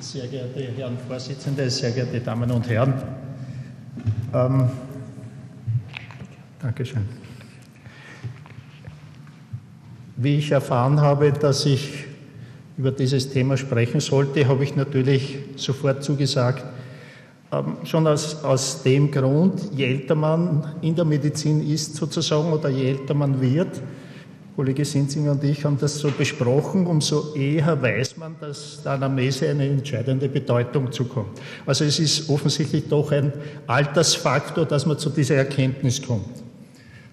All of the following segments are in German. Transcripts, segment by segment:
Sehr geehrte Herren Vorsitzende, sehr geehrte Damen und Herren. Ähm, Dankeschön. Wie ich erfahren habe, dass ich über dieses Thema sprechen sollte, habe ich natürlich sofort zugesagt. Ähm, schon aus, aus dem Grund, je älter man in der Medizin ist sozusagen oder je älter man wird, Kollege Sinzinger und ich haben das so besprochen, umso eher weiß man, dass der Anamnese eine entscheidende Bedeutung zukommt. Also es ist offensichtlich doch ein Altersfaktor, dass man zu dieser Erkenntnis kommt.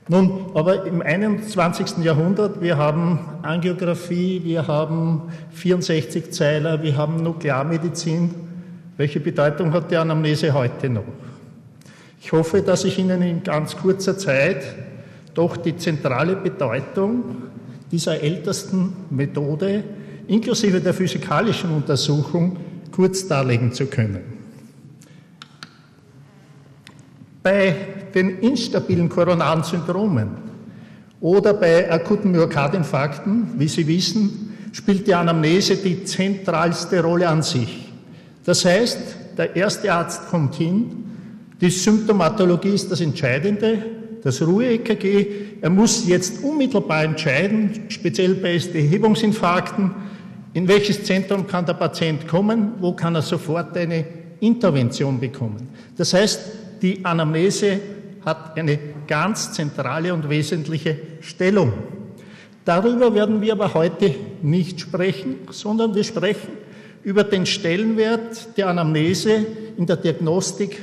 Nun, aber im 21. Jahrhundert, wir haben Angiografie, wir haben 64 Zeiler, wir haben Nuklearmedizin. Welche Bedeutung hat die Anamnese heute noch? Ich hoffe, dass ich Ihnen in ganz kurzer Zeit doch die zentrale Bedeutung dieser ältesten Methode inklusive der physikalischen Untersuchung kurz darlegen zu können. Bei den instabilen koronaren Syndromen oder bei akuten Myokardinfarkten, wie Sie wissen, spielt die Anamnese die zentralste Rolle an sich. Das heißt, der erste Arzt kommt hin, die Symptomatologie ist das Entscheidende, das Ruhe-EKG, er muss jetzt unmittelbar entscheiden, speziell bei ST-Hebungsinfarkten, in welches Zentrum kann der Patient kommen, wo kann er sofort eine Intervention bekommen. Das heißt, die Anamnese hat eine ganz zentrale und wesentliche Stellung. Darüber werden wir aber heute nicht sprechen, sondern wir sprechen über den Stellenwert der Anamnese in der Diagnostik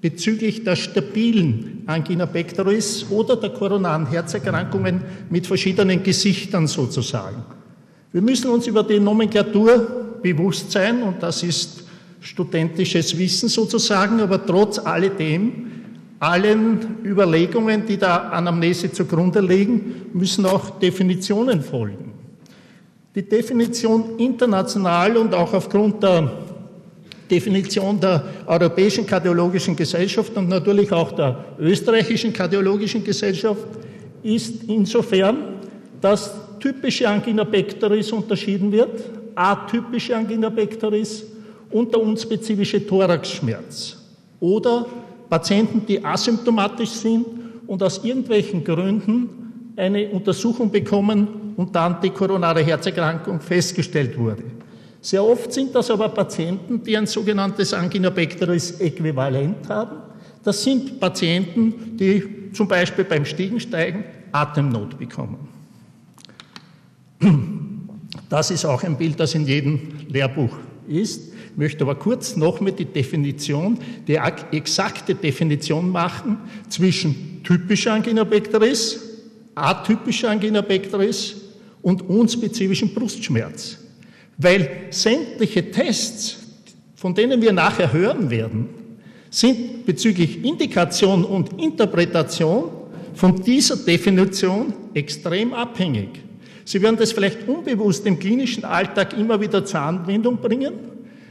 bezüglich der stabilen Angina pectoris oder der koronaren Herzerkrankungen mit verschiedenen Gesichtern sozusagen. Wir müssen uns über die Nomenklatur bewusst sein und das ist studentisches Wissen sozusagen, aber trotz alledem, allen Überlegungen, die der Anamnese zugrunde liegen, müssen auch Definitionen folgen. Die Definition international und auch aufgrund der Definition der Europäischen Kardiologischen Gesellschaft und natürlich auch der Österreichischen Kardiologischen Gesellschaft ist insofern, dass typische Angina pectoris unterschieden wird, atypische Angina pectoris und der unspezifische Thoraxschmerz. Oder Patienten, die asymptomatisch sind und aus irgendwelchen Gründen eine Untersuchung bekommen und dann die koronare Herzerkrankung festgestellt wurde. Sehr oft sind das aber Patienten, die ein sogenanntes Angina pectoris Äquivalent haben. Das sind Patienten, die zum Beispiel beim Stiegensteigen Atemnot bekommen. Das ist auch ein Bild, das in jedem Lehrbuch ist möchte aber kurz nochmal die Definition, die exakte Definition machen zwischen typischer Angina atypischer Angina und unspezifischen Brustschmerz. Weil sämtliche Tests, von denen wir nachher hören werden, sind bezüglich Indikation und Interpretation von dieser Definition extrem abhängig. Sie werden das vielleicht unbewusst im klinischen Alltag immer wieder zur Anwendung bringen,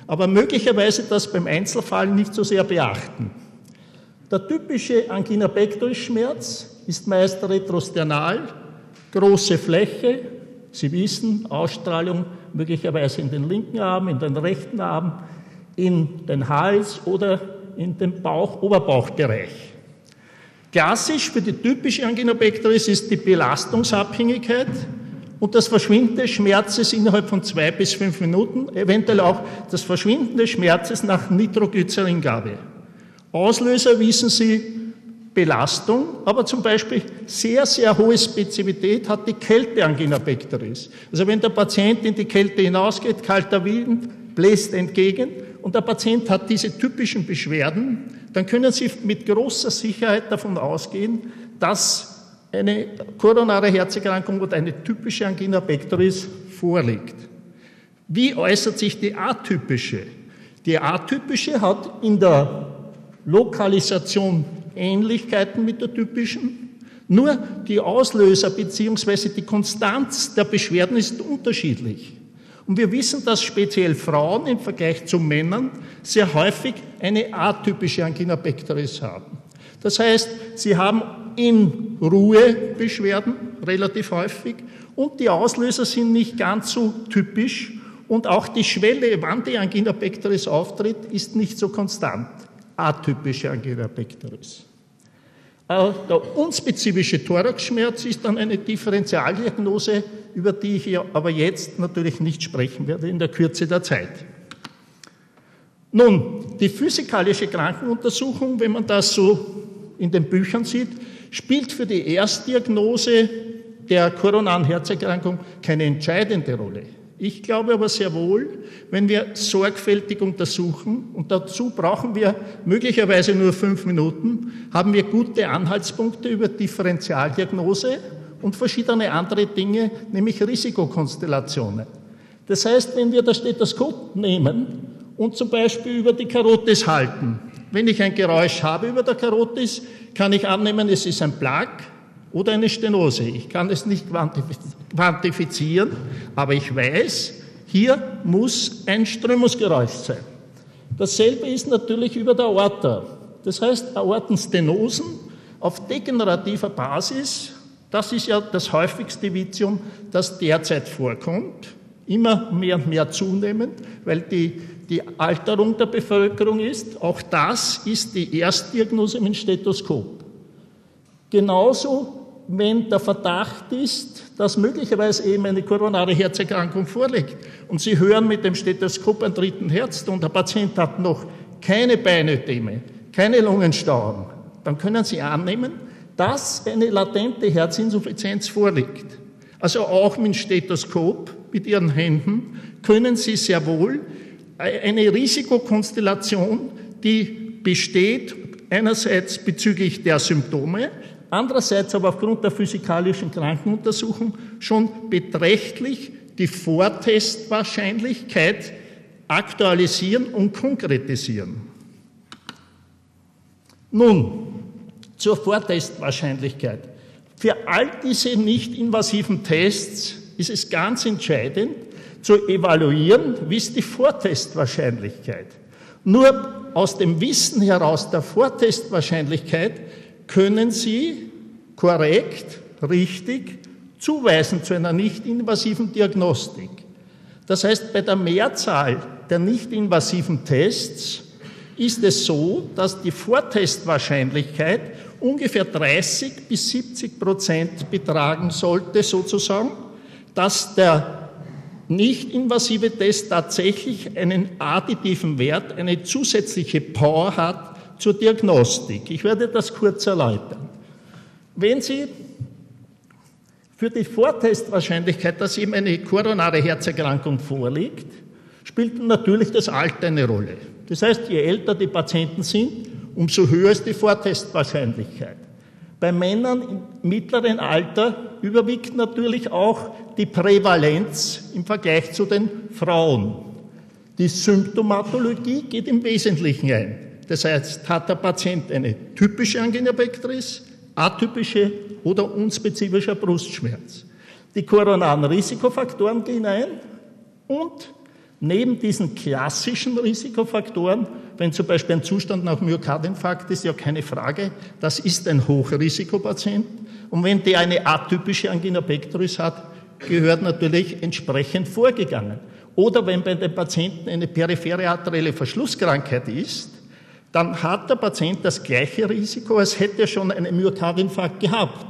aber möglicherweise das beim Einzelfall nicht so sehr beachten. Der typische Angina pectoris Schmerz ist meist retrosternal, große Fläche, Sie wissen, Ausstrahlung möglicherweise in den linken Arm, in den rechten Arm, in den Hals oder in den Bauch-Oberbauchbereich. Klassisch für die typische Angina pectoris ist die Belastungsabhängigkeit, und das Verschwinden des Schmerzes innerhalb von zwei bis fünf Minuten, eventuell auch das Verschwinden des Schmerzes nach Nitroglyceringabe. Auslöser wissen Sie, Belastung, aber zum Beispiel sehr, sehr hohe Spezifität hat die Kälteangina pectoris. Also wenn der Patient in die Kälte hinausgeht, kalter Wind bläst entgegen und der Patient hat diese typischen Beschwerden, dann können Sie mit großer Sicherheit davon ausgehen, dass eine koronare Herzerkrankung oder eine typische Angina pectoris vorliegt. Wie äußert sich die atypische? Die atypische hat in der Lokalisation Ähnlichkeiten mit der typischen, nur die Auslöser bzw. die Konstanz der Beschwerden ist unterschiedlich. Und wir wissen, dass speziell Frauen im Vergleich zu Männern sehr häufig eine atypische Angina pectoris haben. Das heißt, sie haben in Ruhe Beschwerden relativ häufig und die Auslöser sind nicht ganz so typisch Und auch die Schwelle, wann die Angina pectoris auftritt, ist nicht so konstant. Atypische Angina pectoris. Äh, der unspezifische Thoraxschmerz ist dann eine Differentialdiagnose, über die ich aber jetzt natürlich nicht sprechen werde in der Kürze der Zeit. Nun, die physikalische Krankenuntersuchung, wenn man das so in den Büchern sieht, spielt für die Erstdiagnose der koronaren Herzerkrankung keine entscheidende Rolle. Ich glaube aber sehr wohl, wenn wir sorgfältig untersuchen, und dazu brauchen wir möglicherweise nur fünf Minuten, haben wir gute Anhaltspunkte über Differentialdiagnose und verschiedene andere Dinge, nämlich Risikokonstellationen. Das heißt, wenn wir das Stethoskop nehmen und zum Beispiel über die Karotis halten, wenn ich ein Geräusch habe über der Karotis, kann ich annehmen, es ist ein Plak, oder eine Stenose. Ich kann es nicht quantifizieren, aber ich weiß, hier muss ein Strömungsgeräusch sein. Dasselbe ist natürlich über der Aorta. Das heißt, Aortenstenosen auf degenerativer Basis, das ist ja das häufigste Vitium, das derzeit vorkommt, immer mehr und mehr zunehmend, weil die, die Alterung der Bevölkerung ist. Auch das ist die Erstdiagnose mit Stethoskop. Genauso wenn der Verdacht ist, dass möglicherweise eben eine koronare Herzerkrankung vorliegt und Sie hören mit dem Stethoskop einen dritten Herz und der Patient hat noch keine Beinödeme, keine Lungenstauung, dann können Sie annehmen, dass eine latente Herzinsuffizienz vorliegt. Also auch mit dem Stethoskop, mit Ihren Händen, können Sie sehr wohl eine Risikokonstellation, die besteht einerseits bezüglich der Symptome, andererseits aber aufgrund der physikalischen Krankenuntersuchung schon beträchtlich die Vortestwahrscheinlichkeit aktualisieren und konkretisieren. Nun, zur Vortestwahrscheinlichkeit. Für all diese nicht invasiven Tests ist es ganz entscheidend zu evaluieren, wie ist die Vortestwahrscheinlichkeit. Nur aus dem Wissen heraus der Vortestwahrscheinlichkeit können Sie korrekt, richtig zuweisen zu einer nicht-invasiven Diagnostik. Das heißt, bei der Mehrzahl der nicht-invasiven Tests ist es so, dass die Vortestwahrscheinlichkeit ungefähr 30 bis 70 Prozent betragen sollte, sozusagen, dass der nicht-invasive Test tatsächlich einen additiven Wert, eine zusätzliche Power hat zur Diagnostik. Ich werde das kurz erläutern. Wenn Sie für die Vortestwahrscheinlichkeit, dass eben eine koronare Herzerkrankung vorliegt, spielt natürlich das Alter eine Rolle. Das heißt, je älter die Patienten sind, umso höher ist die Vortestwahrscheinlichkeit. Bei Männern im mittleren Alter überwiegt natürlich auch die Prävalenz im Vergleich zu den Frauen. Die Symptomatologie geht im Wesentlichen ein. Das heißt, hat der Patient eine typische Angina pectoris, atypische oder unspezifischer Brustschmerz. Die koronaren Risikofaktoren gehen ein und neben diesen klassischen Risikofaktoren, wenn zum Beispiel ein Zustand nach Myokardinfarkt ist, ja keine Frage, das ist ein Hochrisikopatient. Und wenn der eine atypische Angina pectoris hat, gehört natürlich entsprechend vorgegangen. Oder wenn bei dem Patienten eine periphere arterielle Verschlusskrankheit ist, dann hat der Patient das gleiche Risiko, als hätte er schon einen Myokardinfarkt gehabt.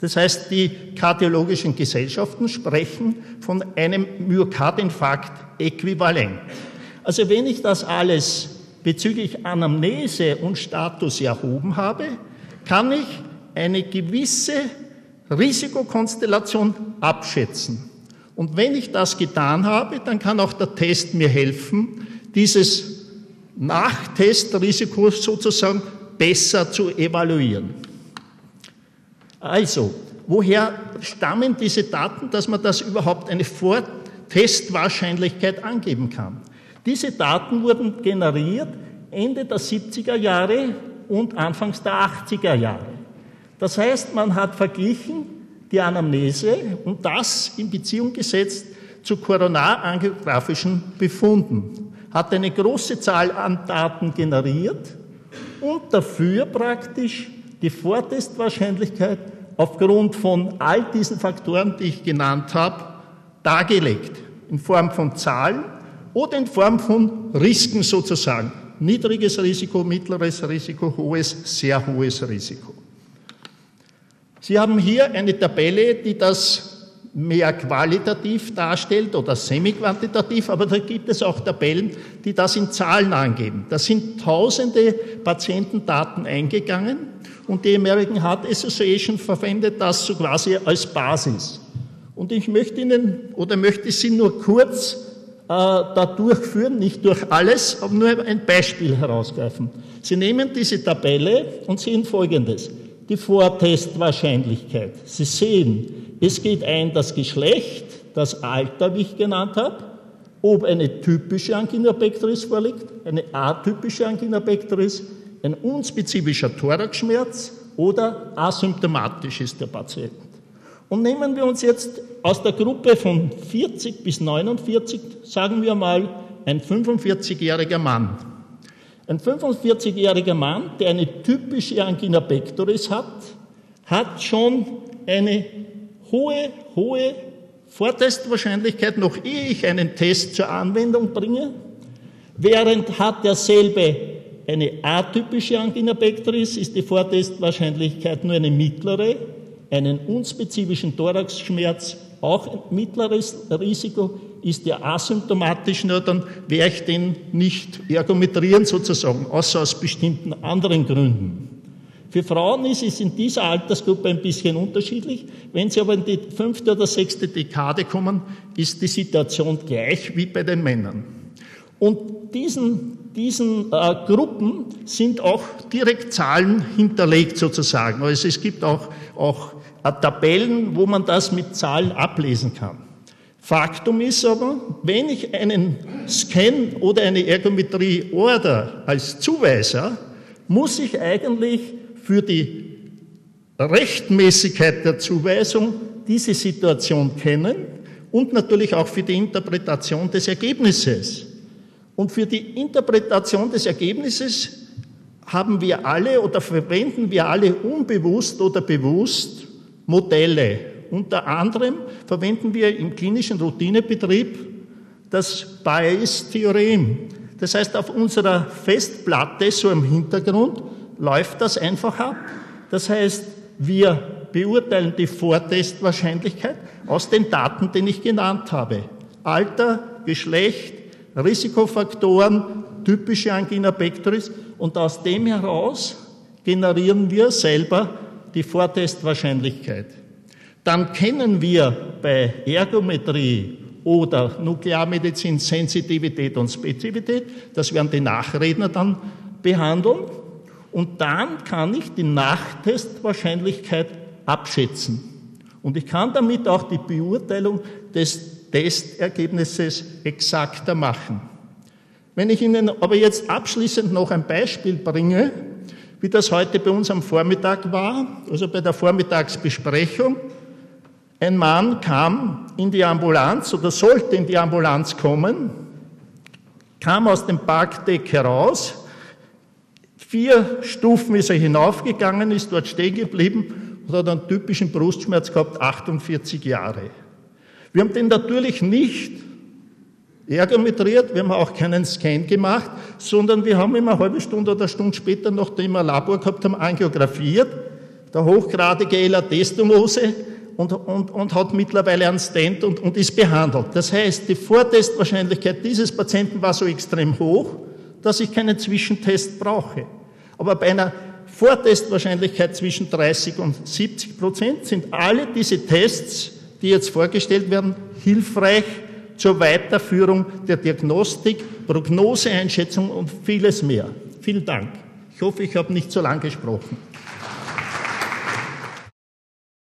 Das heißt, die kardiologischen Gesellschaften sprechen von einem Myokardinfarkt-Äquivalent. Also wenn ich das alles bezüglich Anamnese und Status erhoben habe, kann ich eine gewisse Risikokonstellation abschätzen. Und wenn ich das getan habe, dann kann auch der Test mir helfen, dieses Nachtestrisiko sozusagen besser zu evaluieren. Also, woher stammen diese Daten, dass man das überhaupt eine Vortestwahrscheinlichkeit angeben kann? Diese Daten wurden generiert Ende der 70er Jahre und Anfangs der 80er Jahre. Das heißt, man hat verglichen die Anamnese und das in Beziehung gesetzt zu koronarangiografischen Befunden hat eine große Zahl an Daten generiert und dafür praktisch die Vortestwahrscheinlichkeit aufgrund von all diesen Faktoren, die ich genannt habe, dargelegt. in Form von Zahlen oder in Form von Risiken sozusagen. Niedriges Risiko, mittleres Risiko, hohes, sehr hohes Risiko. Sie haben hier eine Tabelle, die das mehr qualitativ darstellt oder semi-quantitativ, aber da gibt es auch Tabellen, die das in Zahlen angeben. Da sind tausende Patientendaten eingegangen und die American Heart Association verwendet das so quasi als Basis. Und ich möchte Ihnen oder möchte Sie nur kurz äh, da durchführen, nicht durch alles, aber nur ein Beispiel herausgreifen. Sie nehmen diese Tabelle und sehen Folgendes. Die Vortestwahrscheinlichkeit. Sie sehen, es geht ein das Geschlecht, das Alter, wie ich genannt habe, ob eine typische Angina pectoris vorliegt, eine atypische Angina pectoris, ein unspezifischer Thoraxschmerz oder asymptomatisch ist der Patient. Und nehmen wir uns jetzt aus der Gruppe von 40 bis 49, sagen wir mal, ein 45-jähriger Mann. Ein 45-jähriger Mann, der eine typische Angina pectoris hat, hat schon eine hohe, hohe Vortestwahrscheinlichkeit, noch ehe ich einen Test zur Anwendung bringe, während hat derselbe eine atypische Angina pectoris, ist die Vortestwahrscheinlichkeit nur eine mittlere, einen unspezifischen Thoraxschmerz auch ein mittleres Risiko, ist der asymptomatisch, nur dann werde ich den nicht ergometrieren sozusagen, außer aus bestimmten anderen Gründen. Für Frauen ist es in dieser Altersgruppe ein bisschen unterschiedlich. Wenn sie aber in die fünfte oder sechste Dekade kommen, ist die Situation gleich wie bei den Männern. Und diesen, diesen äh, Gruppen sind auch direkt Zahlen hinterlegt sozusagen. Also es gibt auch, auch äh, Tabellen, wo man das mit Zahlen ablesen kann. Faktum ist aber, wenn ich einen Scan oder eine Ergometrie order als Zuweiser, muss ich eigentlich für die Rechtmäßigkeit der Zuweisung diese Situation kennen und natürlich auch für die Interpretation des Ergebnisses. Und für die Interpretation des Ergebnisses haben wir alle oder verwenden wir alle unbewusst oder bewusst Modelle. Unter anderem verwenden wir im klinischen Routinebetrieb das Bayes-Theorem. Das heißt, auf unserer Festplatte, so im Hintergrund, läuft das einfach ab. Das heißt, wir beurteilen die Vortestwahrscheinlichkeit aus den Daten, die ich genannt habe. Alter, Geschlecht, Risikofaktoren, typische Angina pectoris und aus dem heraus generieren wir selber die Vortestwahrscheinlichkeit. Dann kennen wir bei Ergometrie oder Nuklearmedizin Sensitivität und Spezifität, das werden die Nachredner dann behandeln. Und dann kann ich die Nachtestwahrscheinlichkeit abschätzen. Und ich kann damit auch die Beurteilung des Testergebnisses exakter machen. Wenn ich Ihnen aber jetzt abschließend noch ein Beispiel bringe, wie das heute bei uns am Vormittag war, also bei der Vormittagsbesprechung, ein Mann kam in die Ambulanz oder sollte in die Ambulanz kommen, kam aus dem Parkdeck heraus, Vier Stufen ist er hinaufgegangen, ist dort stehen geblieben und hat einen typischen Brustschmerz gehabt, 48 Jahre. Wir haben den natürlich nicht ergometriert, wir haben auch keinen Scan gemacht, sondern wir haben ihn eine halbe Stunde oder eine Stunde später, nachdem wir ein Labor gehabt haben, angiografiert, der hochgradige Elatestomose und, und, und hat mittlerweile einen Stent und, und ist behandelt. Das heißt, die Vortestwahrscheinlichkeit dieses Patienten war so extrem hoch, dass ich keinen Zwischentest brauche. Aber bei einer Vortestwahrscheinlichkeit zwischen 30 und 70 Prozent sind alle diese Tests, die jetzt vorgestellt werden, hilfreich zur Weiterführung der Diagnostik, Prognoseeinschätzung und vieles mehr. Vielen Dank. Ich hoffe, ich habe nicht zu lang gesprochen.